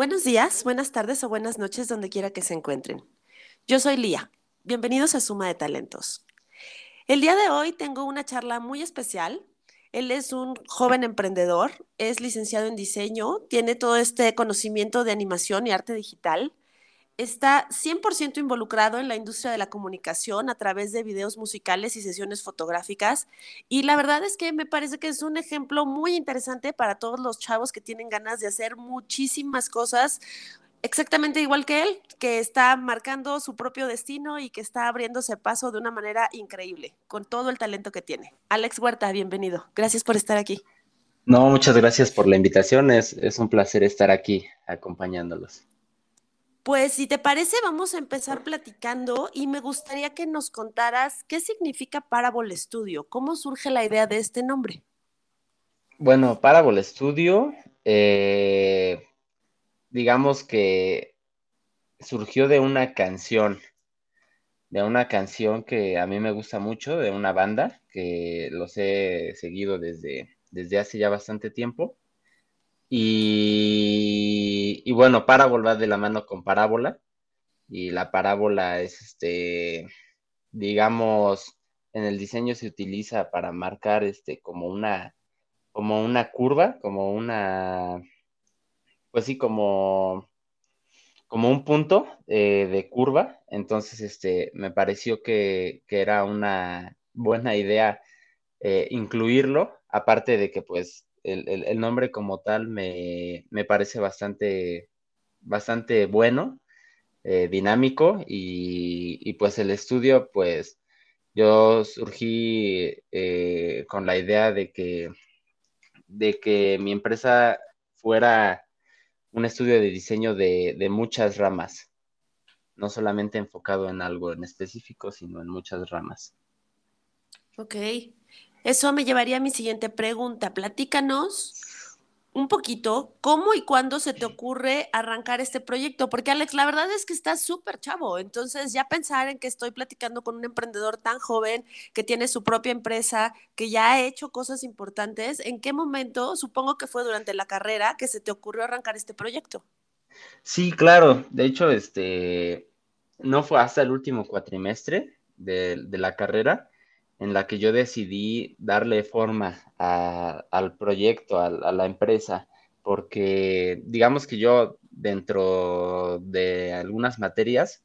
Buenos días, buenas tardes o buenas noches donde quiera que se encuentren. Yo soy Lía. Bienvenidos a Suma de Talentos. El día de hoy tengo una charla muy especial. Él es un joven emprendedor, es licenciado en diseño, tiene todo este conocimiento de animación y arte digital está 100% involucrado en la industria de la comunicación a través de videos musicales y sesiones fotográficas. Y la verdad es que me parece que es un ejemplo muy interesante para todos los chavos que tienen ganas de hacer muchísimas cosas exactamente igual que él, que está marcando su propio destino y que está abriéndose paso de una manera increíble, con todo el talento que tiene. Alex Huerta, bienvenido. Gracias por estar aquí. No, muchas gracias por la invitación. Es, es un placer estar aquí acompañándolos. Pues si te parece, vamos a empezar platicando y me gustaría que nos contaras qué significa Parable Studio, cómo surge la idea de este nombre. Bueno, Parable Studio, eh, digamos que surgió de una canción, de una canción que a mí me gusta mucho, de una banda que los he seguido desde, desde hace ya bastante tiempo. Y, y bueno, parábola de la mano con parábola. Y la parábola es este, digamos, en el diseño se utiliza para marcar este como una, como una curva, como una, pues sí, como, como un punto eh, de curva. Entonces, este, me pareció que, era una buena idea eh, incluirlo, aparte de que pues el, nombre como tal me, parece bastante, bastante bueno, eh, dinámico y, pues el estudio, pues yo surgí eh, con la idea de que, de que mi empresa fuera un estudio de diseño de, de muchas ramas, no solamente enfocado en algo en específico, sino en muchas ramas. Ok. Eso me llevaría a mi siguiente pregunta. Platícanos un poquito cómo y cuándo se te ocurre arrancar este proyecto, porque Alex, la verdad es que estás súper chavo, entonces ya pensar en que estoy platicando con un emprendedor tan joven que tiene su propia empresa, que ya ha hecho cosas importantes, ¿en qué momento, supongo que fue durante la carrera, que se te ocurrió arrancar este proyecto? Sí, claro, de hecho, este, no fue hasta el último cuatrimestre de, de la carrera en la que yo decidí darle forma al proyecto, a, la empresa, porque digamos que yo dentro de algunas materias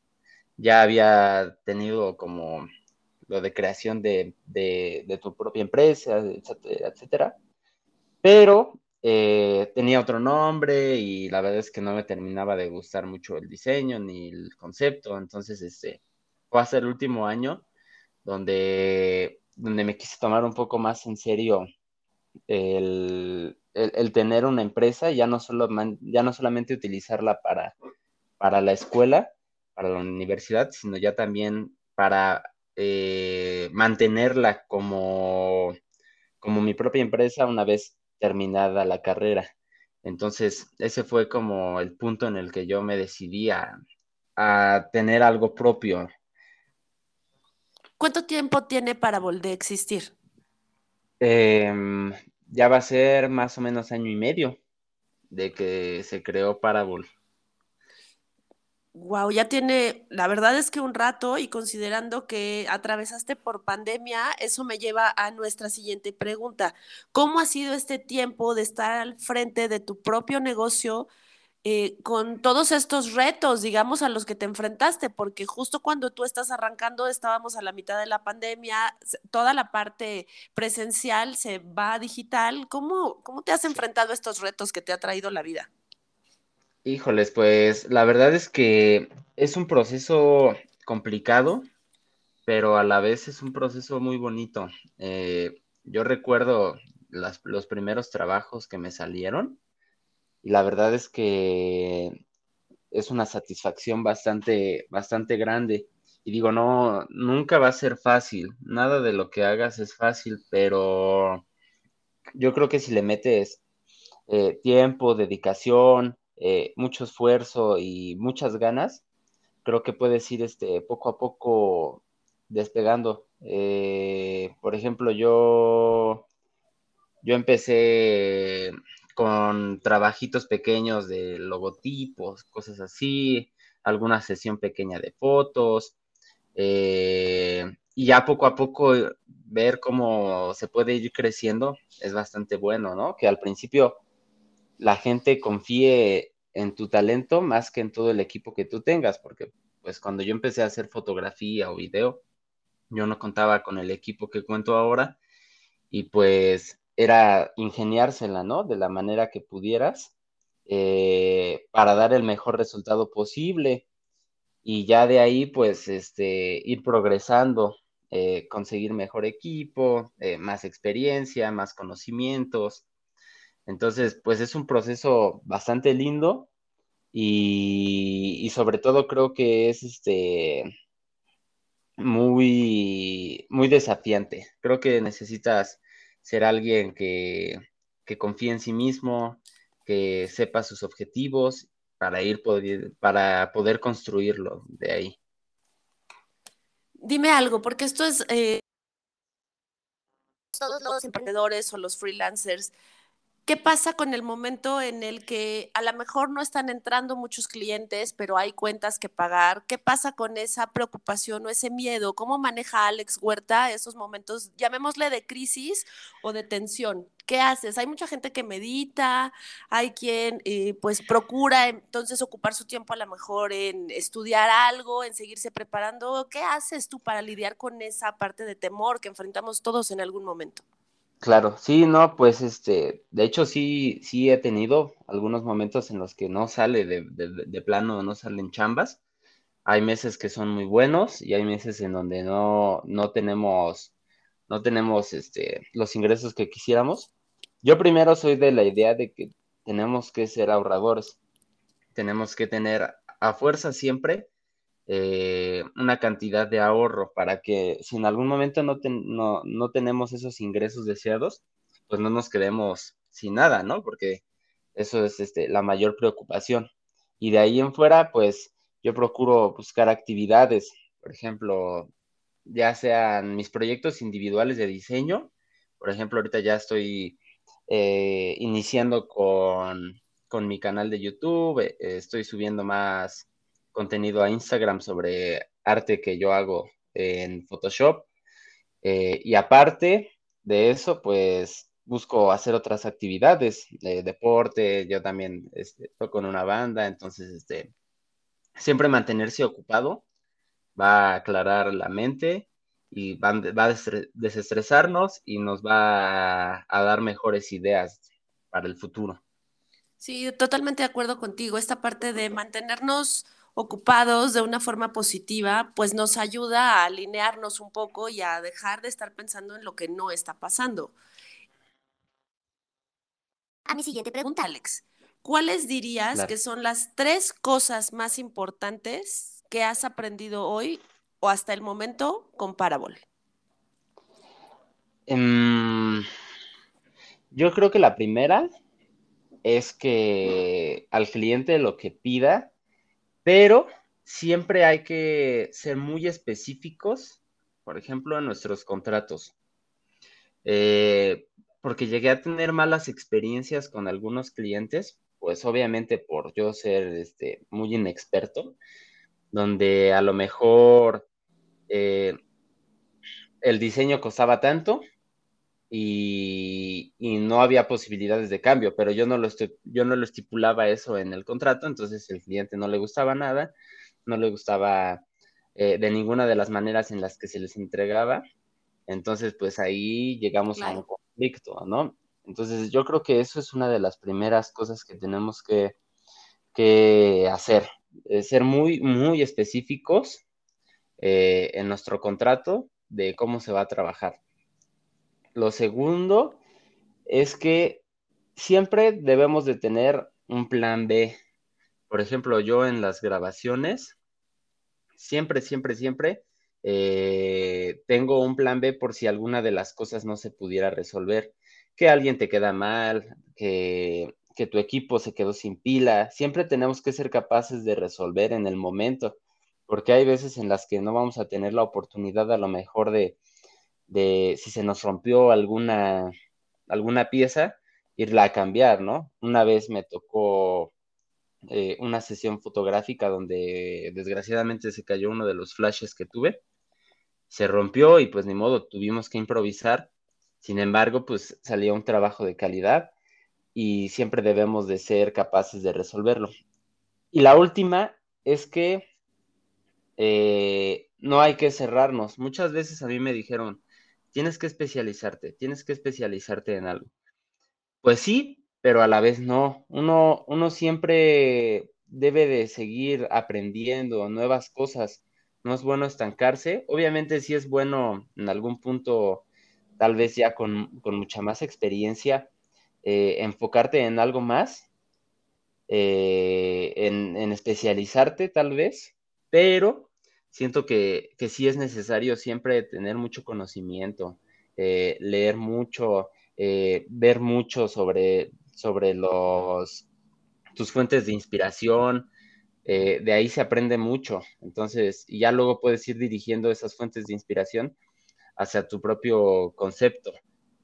ya había tenido como lo de creación de, tu propia empresa, etcétera, etcétera. pero eh, tenía otro nombre y la verdad es que no me terminaba de gustar mucho el diseño ni el concepto, entonces este, fue hasta el último año donde, donde me quise tomar un poco más en serio el, tener una empresa, ya no, solo, ya no solamente utilizarla para, para la escuela, para la universidad, sino ya también para eh, mantenerla como, como mi propia empresa una vez terminada la carrera. Entonces, ese fue como el punto en el que yo me decidí a, a tener algo propio, ¿Cuánto tiempo tiene para volver a existir? Em, ya va a ser más o menos año y medio de que se creó Parabol. Wow, ya tiene, la verdad es que un rato y considerando que atravesaste por pandemia, eso me lleva a nuestra siguiente pregunta. ¿Cómo ha sido este tiempo de estar al frente de tu propio negocio? Eh, con todos estos retos, digamos, a los que te enfrentaste, porque justo cuando tú estás arrancando, estábamos a la mitad de la pandemia, toda la parte presencial se va a digital. ¿Cómo, cómo te has enfrentado a estos retos que te ha traído la vida? Híjoles, pues la verdad es que es un proceso complicado, pero a la vez es un proceso muy bonito. Eh, yo recuerdo los primeros trabajos que me salieron y la verdad es que es una satisfacción bastante, bastante grande. Y digo, no, nunca va a ser fácil, nada de lo que hagas es fácil, pero yo creo que si le metes eh, tiempo, dedicación, eh, mucho esfuerzo y muchas ganas, creo que puedes ir este, poco a poco despegando. Eh, por ejemplo, yo, yo empecé con trabajitos pequeños de logotipos, cosas así, alguna sesión pequeña de fotos, eh, y ya poco a poco ver cómo se puede ir creciendo es bastante bueno, ¿no? Que al principio la gente confíe en tu talento más que en todo el equipo que tú tengas, porque pues cuando yo empecé a hacer fotografía o video, yo no contaba con el equipo que cuento ahora y pues era ingeniársela, ¿no? De la manera que pudieras eh, para dar el mejor resultado posible y ya de ahí pues este, ir progresando, eh, conseguir mejor equipo, eh, más experiencia, más conocimientos. Entonces pues es un proceso bastante lindo y, y sobre todo creo que es este muy, muy desafiante. Creo que necesitas ser alguien que, que confíe en sí mismo, que sepa sus objetivos para ir para poder construirlo de ahí. Dime algo, porque esto es eh, todos los emprendedores o los freelancers ¿Qué pasa con el momento en el que a lo mejor no están entrando muchos clientes, pero hay cuentas que pagar? ¿Qué pasa con esa preocupación o ese miedo? ¿Cómo maneja Alex Huerta esos momentos, llamémosle de crisis o de tensión? ¿Qué haces? Hay mucha gente que medita, hay quien eh, pues procura entonces ocupar su tiempo a lo mejor en estudiar algo, en seguirse preparando. ¿Qué haces tú para lidiar con esa parte de temor que enfrentamos todos en algún momento? Claro, sí, no, pues este, de hecho sí, sí he tenido algunos momentos en los que no sale de, de, plano, no salen chambas. Hay meses que son muy buenos y hay meses en donde no, no tenemos, no tenemos este, los ingresos que quisiéramos. Yo primero soy de la idea de que tenemos que ser ahorradores, tenemos que tener a fuerza siempre eh, una cantidad de ahorro para que si en algún momento no, no, tenemos esos ingresos deseados, pues no nos quedemos sin nada, ¿no? Porque eso es este, la mayor preocupación. Y de ahí en fuera, pues yo procuro buscar actividades, por ejemplo, ya sean mis proyectos individuales de diseño, por ejemplo, ahorita ya estoy eh, iniciando con, con, mi canal de YouTube, eh, estoy subiendo más contenido a Instagram sobre arte que yo hago en Photoshop. Eh, y aparte de eso, pues busco hacer otras actividades de deporte. Yo también este, toco en una banda, entonces este, siempre mantenerse ocupado va a aclarar la mente y va, va a desestresarnos y nos va a dar mejores ideas para el futuro. Sí, totalmente de acuerdo contigo. Esta parte de mantenernos ocupados de una forma positiva, pues nos ayuda a alinearnos un poco y a dejar de estar pensando en lo que no está pasando. A mi siguiente pregunta, Alex. ¿Cuáles dirías que son las tres cosas más importantes que has aprendido hoy o hasta el momento con Parabol? Em, yo creo que la primera es que al cliente lo que pida pero siempre hay que ser muy específicos, por ejemplo, en nuestros contratos. Eh, porque llegué a tener malas experiencias con algunos clientes, pues obviamente por yo ser este, muy inexperto, donde a lo mejor eh, el diseño costaba tanto y, no había posibilidades de cambio, pero yo no, lo yo no lo estipulaba eso en el contrato, entonces el cliente no le gustaba nada, no le gustaba eh, de ninguna de las maneras en las que se les entregaba, entonces pues ahí llegamos a un conflicto, ¿no? Entonces yo creo que eso es una de las primeras cosas que tenemos que, que hacer, eh, ser muy, muy específicos eh, en nuestro contrato de cómo se va a trabajar lo segundo es que siempre debemos de tener un plan B. Por ejemplo, yo en las grabaciones, siempre, siempre, siempre eh, tengo un plan B por si alguna de las cosas no se pudiera resolver. Que alguien te queda mal, que, que tu equipo se quedó sin pila. Siempre tenemos que ser capaces de resolver en el momento, porque hay veces en las que no vamos a tener la oportunidad a lo mejor de, de si se nos rompió alguna, alguna pieza, irla a cambiar, ¿no? Una vez me tocó eh, una sesión fotográfica donde desgraciadamente se cayó uno de los flashes que tuve, se rompió y pues ni modo, tuvimos que improvisar. Sin embargo, pues salía un trabajo de calidad y siempre debemos de ser capaces de resolverlo. Y la última es que eh, no hay que cerrarnos. Muchas veces a mí me dijeron, tienes que especializarte, tienes que especializarte en algo. Pues sí, pero a la vez no. Uno, uno siempre debe de seguir aprendiendo nuevas cosas. No es bueno estancarse. Obviamente sí es bueno en algún punto, tal vez ya con, mucha más experiencia, eh, enfocarte en algo más, eh, en, especializarte tal vez, pero siento que, sí es necesario siempre tener mucho conocimiento, eh, leer mucho, ver mucho sobre, sobre los, tus fuentes de inspiración, eh, de ahí se aprende mucho. Entonces, ya luego puedes ir dirigiendo esas fuentes de inspiración hacia tu propio concepto.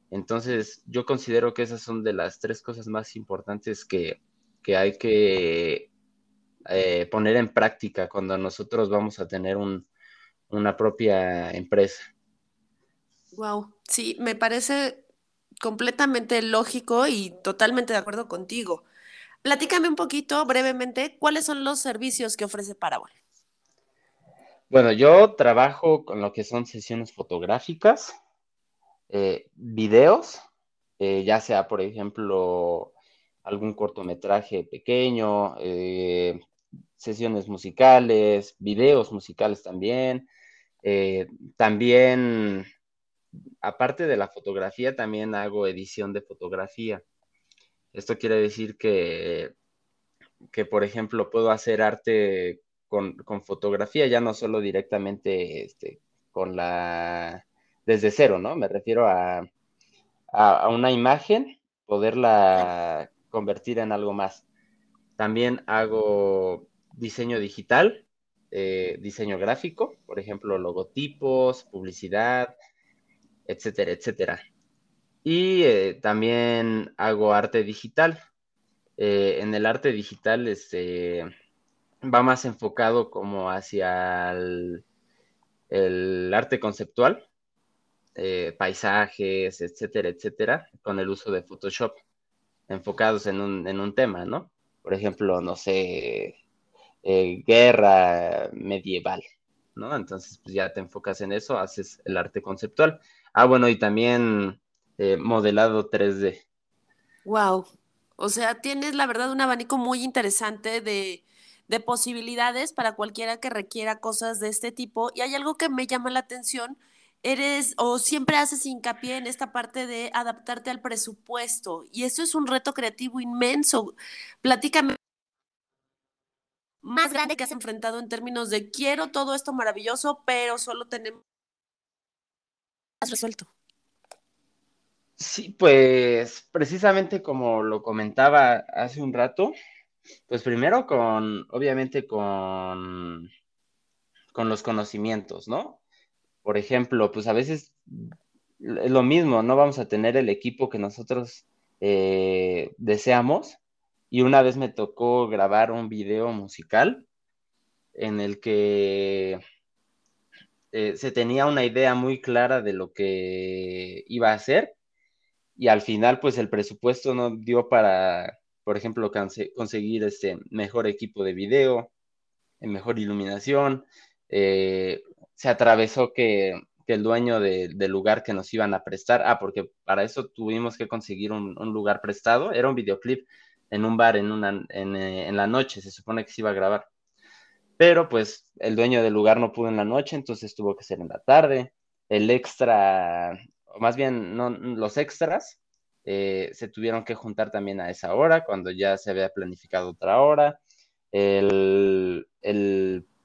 Entonces, yo considero que esas son de las tres cosas más importantes que, hay que eh, poner en práctica cuando nosotros vamos a tener una propia empresa. Wow, sí, me parece completamente lógico y totalmente de acuerdo contigo. Platícame un poquito brevemente cuáles son los servicios que ofrece Parabol. Bueno, yo trabajo con lo que son sesiones fotográficas, eh, videos, eh, ya sea, por ejemplo, algún cortometraje pequeño, eh, sesiones musicales, videos musicales también. también aparte de la fotografía, también hago edición de fotografía. Esto quiere decir que, que por ejemplo, puedo hacer arte con, fotografía, ya no solo directamente este, con la, desde cero, ¿no? Me refiero a, una imagen, poderla convertir en algo más. También hago diseño digital, eh, diseño gráfico, por ejemplo, logotipos, publicidad, etcétera, etcétera. Y eh, también hago arte digital. Eh, en el arte digital este, va más enfocado como hacia el, arte conceptual, paisajes, etcétera, etcétera, con el uso de Photoshop, enfocados en un, en un tema, ¿no? Por ejemplo, no sé, guerra medieval, ¿no? Entonces, pues ya te enfocas en eso, haces el arte conceptual. Ah, bueno, y también eh, modelado 3D. Wow. O sea, tienes la verdad un abanico muy interesante de, de posibilidades para cualquiera que requiera cosas de este tipo. Y hay algo que me llama la atención. Eres o siempre haces hincapié en esta parte de adaptarte al presupuesto. Y eso es un reto creativo inmenso. Platícame más grande que has enfrentado en términos de quiero todo esto maravilloso, pero solo tenemos resuelto? Sí, pues precisamente como lo comentaba hace un rato, pues primero con, obviamente con, con los conocimientos, ¿no? Por ejemplo, pues a veces es lo mismo, no vamos a tener el equipo que nosotros eh, deseamos. Y una vez me tocó grabar un video musical en el que eh, se tenía una idea muy clara de lo que iba a hacer y al final pues el presupuesto no dio para, por ejemplo, conseguir este mejor equipo de video, mejor iluminación. Eh, se atravesó que, el dueño del lugar que nos iban a prestar, ah, porque para eso tuvimos que conseguir un, lugar prestado, era un videoclip en un bar en, una, eh, en la noche, se supone que se iba a grabar pero pues el dueño del lugar no pudo en la noche, entonces tuvo que ser en la tarde. El extra, o más bien no, los extras, eh, se tuvieron que juntar también a esa hora, cuando ya se había planificado otra hora. El,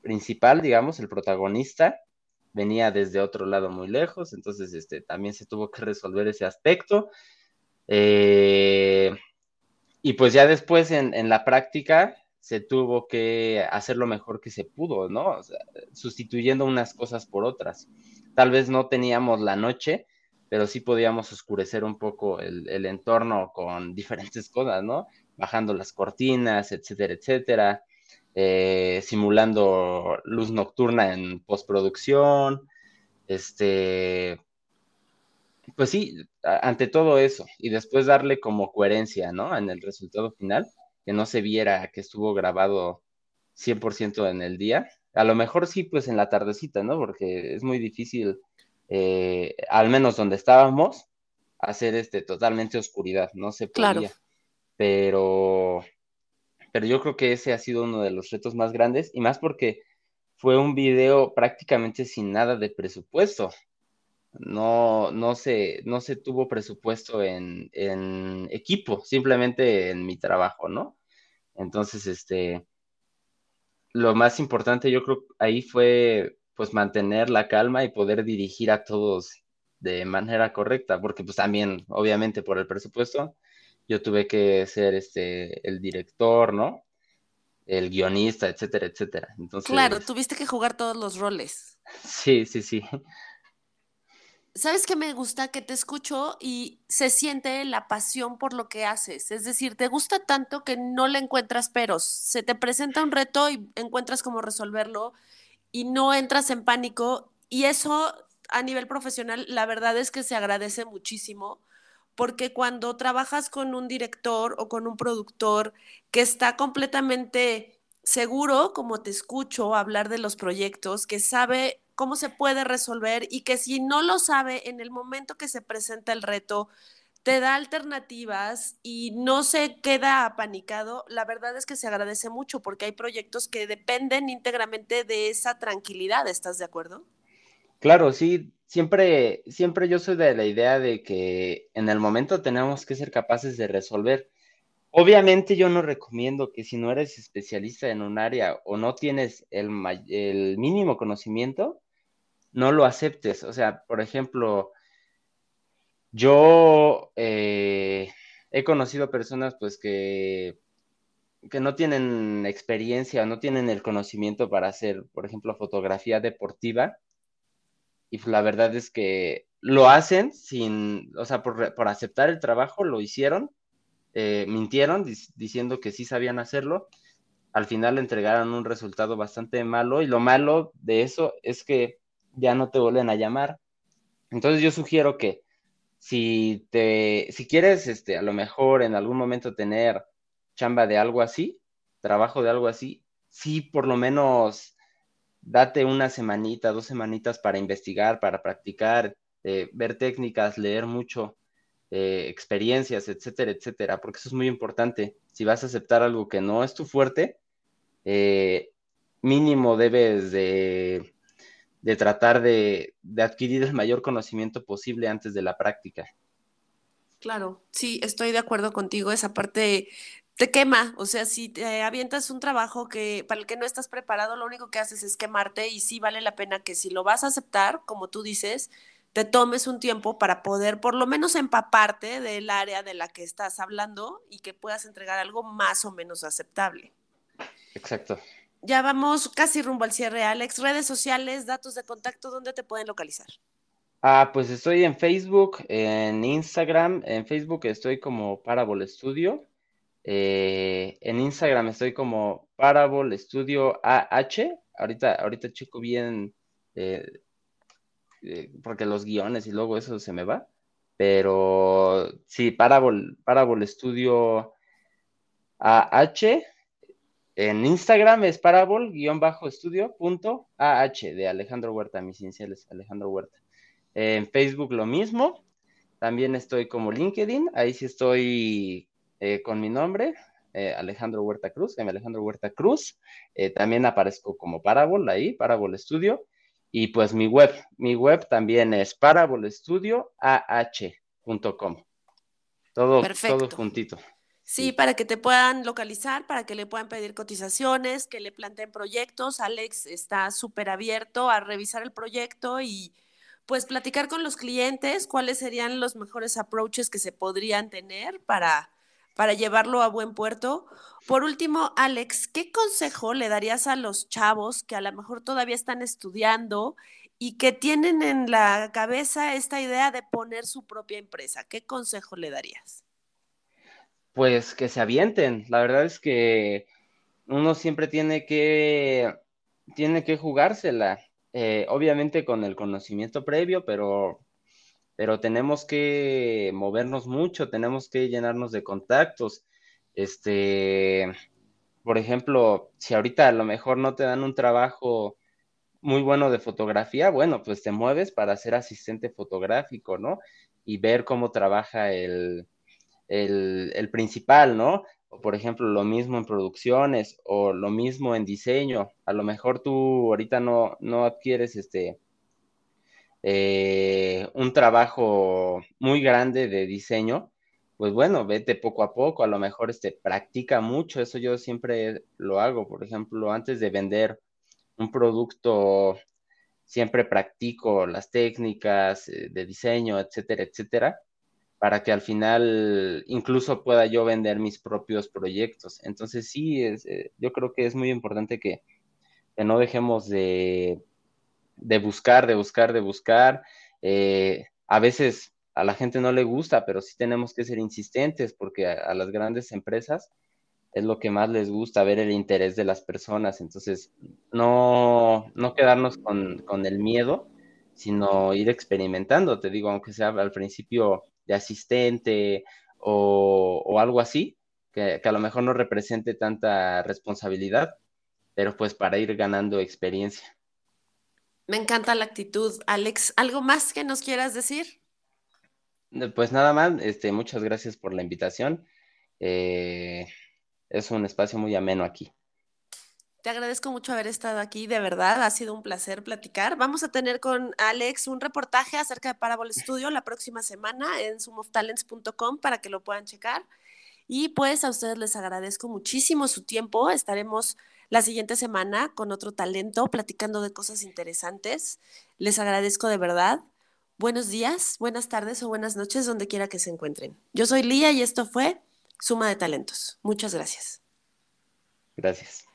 principal, digamos, el protagonista, venía desde otro lado muy lejos, entonces este, también se tuvo que resolver ese aspecto. Eh, y pues ya después en, en la práctica, se tuvo que hacer lo mejor que se pudo, ¿no? sustituyendo unas cosas por otras. Tal vez no teníamos la noche, pero sí podíamos oscurecer un poco el, el entorno con diferentes cosas, ¿no? Bajando las cortinas, etcétera, etcétera. Eh, simulando luz nocturna en postproducción, este, pues sí, ante todo eso, y después darle como coherencia, ¿no? En el resultado final, que no se viera que estuvo grabado 100% en el día. A lo mejor sí, pues en la tardecita, ¿no? Porque es muy difícil, eh, al menos donde estábamos, hacer este totalmente oscuridad, no se podía. Claro. Pero pero yo creo que ese ha sido uno de los retos más grandes y más porque fue un video prácticamente sin nada de presupuesto. No, no, se, no se tuvo presupuesto en, en equipo, simplemente en mi trabajo, ¿no? Entonces, este, lo más importante yo creo ahí fue pues mantener la calma y poder dirigir a todos de manera correcta, porque pues también, obviamente por el presupuesto, yo tuve que ser este, el director, ¿no? El guionista, etcétera, etcétera. Entonces, claro, tuviste que jugar todos los roles. Sí, sí, sí. ¿Sabes qué me gusta? Que te escucho y se siente la pasión por lo que haces. Es decir, te gusta tanto que no le encuentras peros. Se te presenta un reto y encuentras cómo resolverlo y no entras en pánico. Y eso a nivel profesional, la verdad es que se agradece muchísimo porque cuando trabajas con un director o con un productor que está completamente seguro, como te escucho hablar de los proyectos, que sabe cómo se puede resolver y que si no lo sabe en el momento que se presenta el reto, te da alternativas y no se queda apanicado, la verdad es que se agradece mucho porque hay proyectos que dependen íntegramente de esa tranquilidad, ¿estás de acuerdo? Claro, sí, siempre, siempre yo soy de la idea de que en el momento tenemos que ser capaces de resolver. Obviamente yo no recomiendo que si no eres especialista en un área o no tienes el, el mínimo conocimiento, no lo aceptes. O sea, por ejemplo, yo eh, he conocido personas pues que, que no tienen experiencia o no tienen el conocimiento para hacer, por ejemplo, fotografía deportiva y la verdad es que lo hacen sin, o sea, por, aceptar el trabajo, lo hicieron, eh, mintieron diciendo que sí sabían hacerlo, al final entregaron un resultado bastante malo y lo malo de eso es que ya no te vuelven a llamar. Entonces yo sugiero que si te, si quieres, este, a lo mejor en algún momento tener chamba de algo así, trabajo de algo así, sí por lo menos date una semanita, dos semanitas para investigar, para practicar, eh, ver técnicas, leer mucho, eh, experiencias, etcétera, etcétera, porque eso es muy importante. Si vas a aceptar algo que no es tu fuerte, eh, mínimo debes de, tratar de, de adquirir el mayor conocimiento posible antes de la práctica. Claro, sí, estoy de acuerdo contigo. Esa parte te quema, o sea, si te avientas un trabajo que para el que no estás preparado, lo único que haces es quemarte y sí vale la pena que si lo vas a aceptar, como tú dices, te tomes un tiempo para poder por lo menos empaparte del área de la que estás hablando y que puedas entregar algo más o menos aceptable. Exacto. Ya vamos casi rumbo al cierre, Alex. Redes sociales, datos de contacto, ¿dónde te pueden localizar? Ah, pues estoy en Facebook, en Instagram. En Facebook estoy como Parabol Studio eh, en Instagram estoy como Parable Studio AH. Ahorita, ahorita checo bien eh, eh, porque los guiones y luego eso se me va. Pero sí, Parable, Parable Studio AH. En Instagram es parable-estudio.ah de Alejandro Huerta, mis iniciales, Alejandro Huerta. En Facebook lo mismo. También estoy como LinkedIn. Ahí sí estoy eh, con mi nombre, eh, Alejandro Huerta Cruz, M. Alejandro Huerta Cruz. Eh, también aparezco como Parabol ahí, Parabol Studio. Y pues mi web, mi web también es parabolestudioah.com. Todo, todo juntito. Sí, para que te puedan localizar, para que le puedan pedir cotizaciones, que le planteen proyectos. Alex está súper abierto a revisar el proyecto y pues platicar con los clientes cuáles serían los mejores approaches que se podrían tener para para llevarlo a buen puerto. Por último, Alex, ¿qué consejo le darías a los chavos que a lo mejor todavía están estudiando y que tienen en la cabeza esta idea de poner su propia empresa? ¿Qué consejo le darías? Pues que se avienten. La verdad es que uno siempre tiene que, tiene que jugársela. Eh, obviamente con el conocimiento previo, pero, pero tenemos que movernos mucho, tenemos que llenarnos de contactos. Este, por ejemplo, si ahorita a lo mejor no te dan un trabajo muy bueno de fotografía, bueno, pues te mueves para ser asistente fotográfico, ¿no? Y ver cómo trabaja el, el, principal, ¿no? O por ejemplo, lo mismo en producciones o lo mismo en diseño. A lo mejor tú ahorita no, no adquieres este eh, un trabajo muy grande de diseño, pues bueno, vete poco a poco, a lo mejor este, practica mucho, eso yo siempre lo hago, por ejemplo, antes de vender un producto, siempre practico las técnicas eh, de diseño, etcétera, etcétera, para que al final incluso pueda yo vender mis propios proyectos. Entonces sí, eh, yo creo que es muy importante que, no dejemos de, buscar, de buscar, de buscar. Eh, a veces a la gente no le gusta, pero sí tenemos que ser insistentes porque a, las grandes empresas es lo que más les gusta, ver el interés de las personas. Entonces, no, no quedarnos con, con el miedo, sino ir experimentando. Te digo, aunque sea al principio de asistente o, algo así, que, a lo mejor no represente tanta responsabilidad, pero pues para ir ganando experiencia. Me encanta la actitud, Alex. ¿Algo más que nos quieras decir? Pues nada más, este, muchas gracias por la invitación. Eh, es un espacio muy ameno aquí. Te agradezco mucho haber estado aquí, de verdad, ha sido un placer platicar. Vamos a tener con Alex un reportaje acerca de Parable Studio la próxima semana en sumoftalents.com para que lo puedan checar. Y pues a ustedes les agradezco muchísimo su tiempo. Estaremos la siguiente semana con otro talento platicando de cosas interesantes. Les agradezco de verdad. Buenos días, buenas tardes o buenas noches, donde quiera que se encuentren. Yo soy Lía y esto fue Suma de Talentos. Muchas gracias. Gracias.